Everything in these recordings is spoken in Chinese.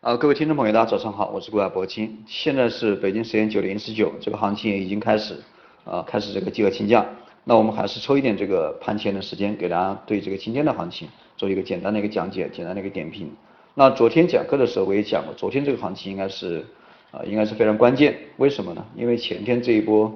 啊，各位听众朋友，大家早上好，我是郭亚博金。现在是北京时间九点十九，这个行情也已经开始，啊，开始这个集合清价。那我们还是抽一点这个盘前的时间，给大家对这个今天的行情做一个简单的一个讲解，简单的一个点评。那昨天讲课的时候我也讲过，昨天这个行情应该是，啊，应该是非常关键。为什么呢？因为前天这一波，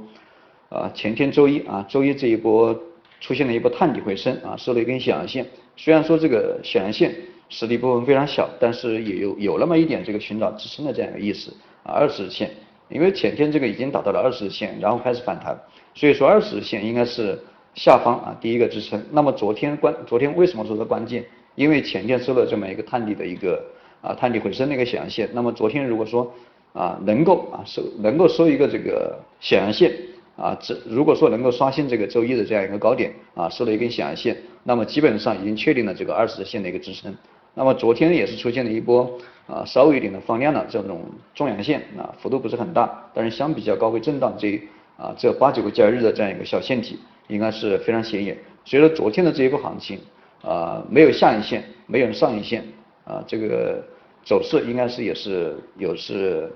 啊，前天周一啊，周一这一波出现了一波探底回升啊，收了一根小阳线。虽然说这个小阳线。实力部分非常小，但是也有有那么一点这个寻找支撑的这样一个意思啊，二十日线，因为前天这个已经达到了二十日线，然后开始反弹，所以说二十日线应该是下方啊第一个支撑。那么昨天关昨天为什么说是关键？因为前天收了这么一个探底的一个啊探底回升的一个小阳线，那么昨天如果说啊能够啊收能够收一个这个小阳线啊，这如果说能够刷新这个周一的这样一个高点啊收了一根小阳线，那么基本上已经确定了这个二十日线的一个支撑。那么昨天也是出现了一波啊稍微一点的放量的这种中阳线啊幅度不是很大，但是相比较高位震荡这啊这八九个交易日的这样一个小线体应该是非常显眼。所以说昨天的这一波行情啊没有下影线，没有上影线啊这个走势应该是也是有是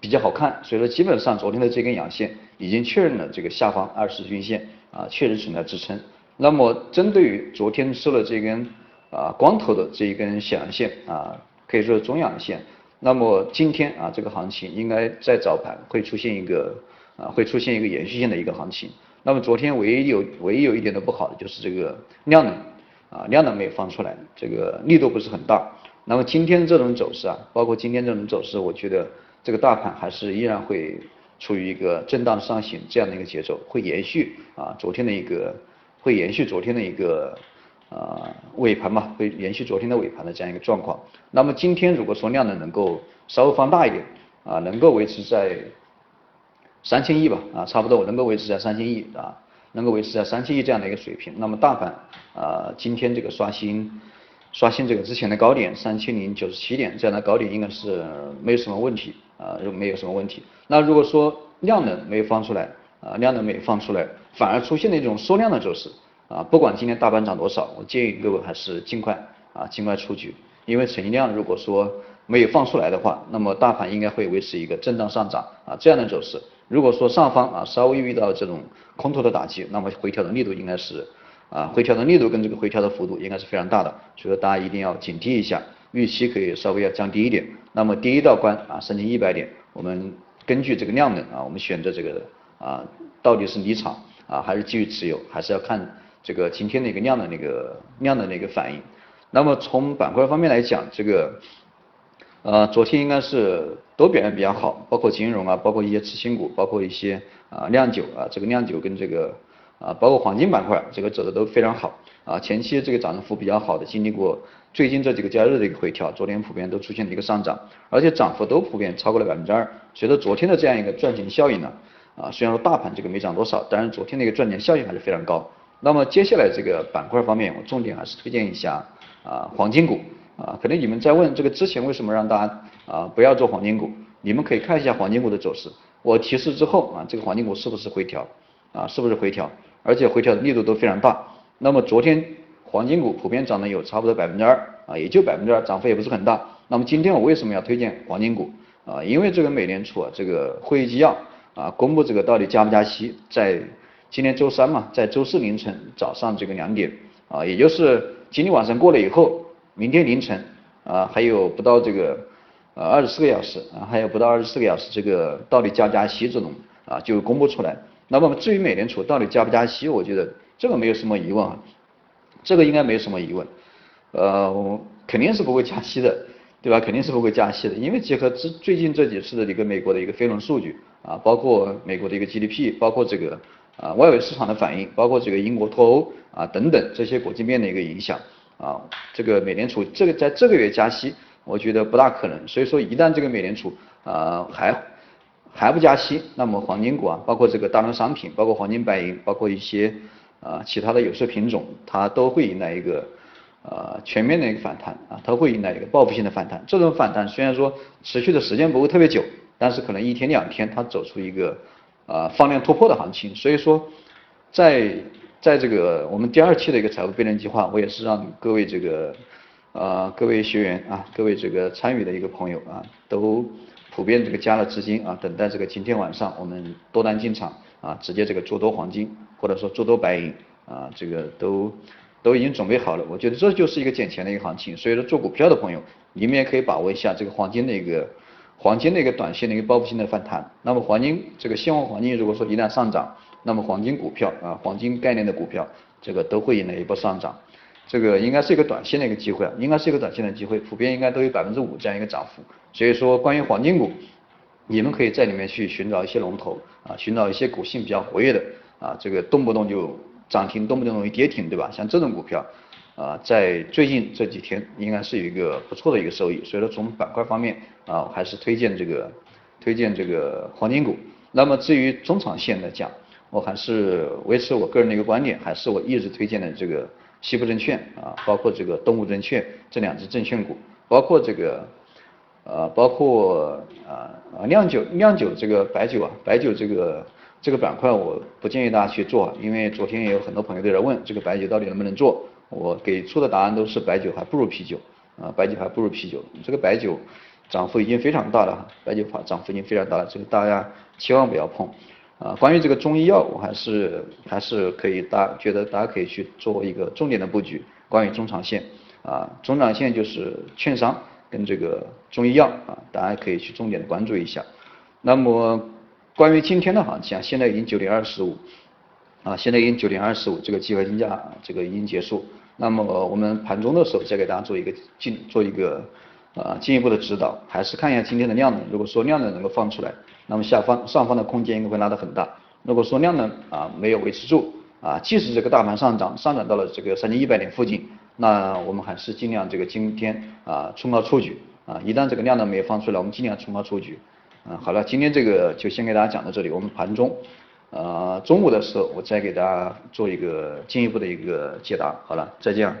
比较好看。所以说基本上昨天的这根阳线已经确认了这个下方二十均线啊确实存在支撑。那么针对于昨天收了这根。啊，光头的这一根小阳线啊，可以说是中阳线。那么今天啊，这个行情应该在早盘会出现一个啊，会出现一个延续性的一个行情。那么昨天唯一有唯一有一点的不好的就是这个量能啊，量能没有放出来，这个力度不是很大。那么今天这种走势啊，包括今天这种走势，我觉得这个大盘还是依然会处于一个震荡上行这样的一个节奏，会延续啊昨天的一个，会延续昨天的一个。啊，尾盘嘛，会延续昨天的尾盘的这样一个状况。那么今天如果说量能能够稍微放大一点，啊，能够维持在三千亿吧，啊，差不多能够维持在三千亿啊，能够维持在三千亿这样的一个水平。那么大盘啊，今天这个刷新刷新这个之前的高点三千零九十七点这样的高点应该是没有什么问题啊，没有什么问题。那如果说量能没有放出来啊，量能没有放出来，反而出现了一种缩量的走势。啊，不管今天大盘涨多少，我建议各位还是尽快啊，尽快出局。因为成交量如果说没有放出来的话，那么大盘应该会维持一个震荡上涨啊这样的走势。如果说上方啊稍微遇到这种空头的打击，那么回调的力度应该是啊回调的力度跟这个回调的幅度应该是非常大的，所以说大家一定要警惕一下，预期可以稍微要降低一点。那么第一道关啊三千一百点，我们根据这个量能啊，我们选择这个啊到底是离场啊还是继续持有，还是要看。这个今天的一个量的那个量的那个反应，那么从板块方面来讲，这个呃昨天应该是都表现比较好，包括金融啊，包括一些次新股，包括一些啊酿酒啊，这个酿酒跟这个啊包括黄金板块，这个走的都非常好。啊，前期这个涨幅比较好的，经历过最近这几个交易日的一个回调，昨天普遍都出现了一个上涨，而且涨幅都普遍超过了百分之二，随着昨天的这样一个赚钱效应呢，啊虽然说大盘这个没涨多少，但是昨天的一个赚钱效应还是非常高。那么接下来这个板块方面，我重点还是推荐一下啊黄金股啊，可能你们在问这个之前为什么让大家啊不要做黄金股？你们可以看一下黄金股的走势。我提示之后啊，这个黄金股是不是回调啊？是不是回调？而且回调的力度都非常大。那么昨天黄金股普遍涨的有差不多百分之二啊，也就百分之二，涨幅也不是很大。那么今天我为什么要推荐黄金股啊？因为这个美联储啊这个会议纪要啊公布这个到底加不加息在。今天周三嘛，在周四凌晨早上这个两点啊，也就是今天晚上过了以后，明天凌晨啊还有不到这个呃二十四个小时啊，还有不到二十四个小时，这个到底加不加息这种啊就公布出来。那么至于美联储到底加不加息，我觉得这个没有什么疑问啊，这个应该没有什么疑问，呃我肯定是不会加息的，对吧？肯定是不会加息的，因为结合最最近这几次的一个美国的一个非农数据啊，包括美国的一个 GDP，包括这个。啊，外围市场的反应，包括这个英国脱欧啊等等这些国际面的一个影响啊，这个美联储这个在这个月加息，我觉得不大可能。所以说，一旦这个美联储啊还还不加息，那么黄金股啊，包括这个大宗商品，包括黄金、白银，包括一些啊其他的有色品种，它都会迎来一个呃全面的一个反弹啊，它会迎来一个报复性的反弹。这种反弹虽然说持续的时间不会特别久，但是可能一天两天它走出一个。啊，放量突破的行情，所以说，在在这个我们第二期的一个财务倍增计划，我也是让各位这个呃，各位学员啊，各位这个参与的一个朋友啊，都普遍这个加了资金啊，等待这个今天晚上我们多单进场啊，直接这个做多黄金，或者说做多白银啊，这个都都已经准备好了。我觉得这就是一个捡钱的一个行情，所以说做股票的朋友，你们也可以把握一下这个黄金的一个黄金的一个短线的一个报复性的反弹。那么黄金这个现货黄金如果说一旦上涨，那么黄金股票啊，黄金概念的股票，这个都会迎来一波上涨。这个应该是一个短线的一个机会啊，应该是一个短线的机会，普遍应该都有百分之五这样一个涨幅。所以说，关于黄金股，你们可以在里面去寻找一些龙头啊，寻找一些股性比较活跃的啊，这个动不动就涨停，动不动容易跌停，对吧？像这种股票啊，在最近这几天应该是有一个不错的一个收益。所以说，从板块方面啊，还是推荐这个推荐这个黄金股。那么至于中长线来讲，我还是维持我个人的一个观点，还是我一直推荐的这个。西部证券啊，包括这个东吴证券这两只证券股，包括这个呃，包括啊啊酿酒酿酒这个白酒啊，白酒这个这个板块我不建议大家去做，因为昨天也有很多朋友都在问这个白酒到底能不能做，我给出的答案都是白酒还不如啤酒啊，白酒还不如啤酒，这个白酒涨幅已经非常大了，白酒涨涨幅已经非常大了，这个大家千万不要碰。啊，关于这个中医药，我还是还是可以大觉得大家可以去做一个重点的布局。关于中长线，啊，中长线就是券商跟这个中医药啊，大家可以去重点的关注一下。那么关于今天的行情啊，现在已经九点二十五，啊，现在已经九点二十五，这个集合竞价这个已经结束。那么我们盘中的时候再给大家做一个进做一个。啊，进一步的指导还是看一下今天的量能。如果说量能能够放出来，那么下方上方的空间应该会拉得很大。如果说量能啊没有维持住啊，即使这个大盘上涨上涨到了这个三千一百点附近，那我们还是尽量这个今天啊冲高出局啊。一旦这个量能没有放出来，我们尽量冲高出局。嗯，好了，今天这个就先给大家讲到这里。我们盘中呃中午的时候我再给大家做一个进一步的一个解答。好了，再见。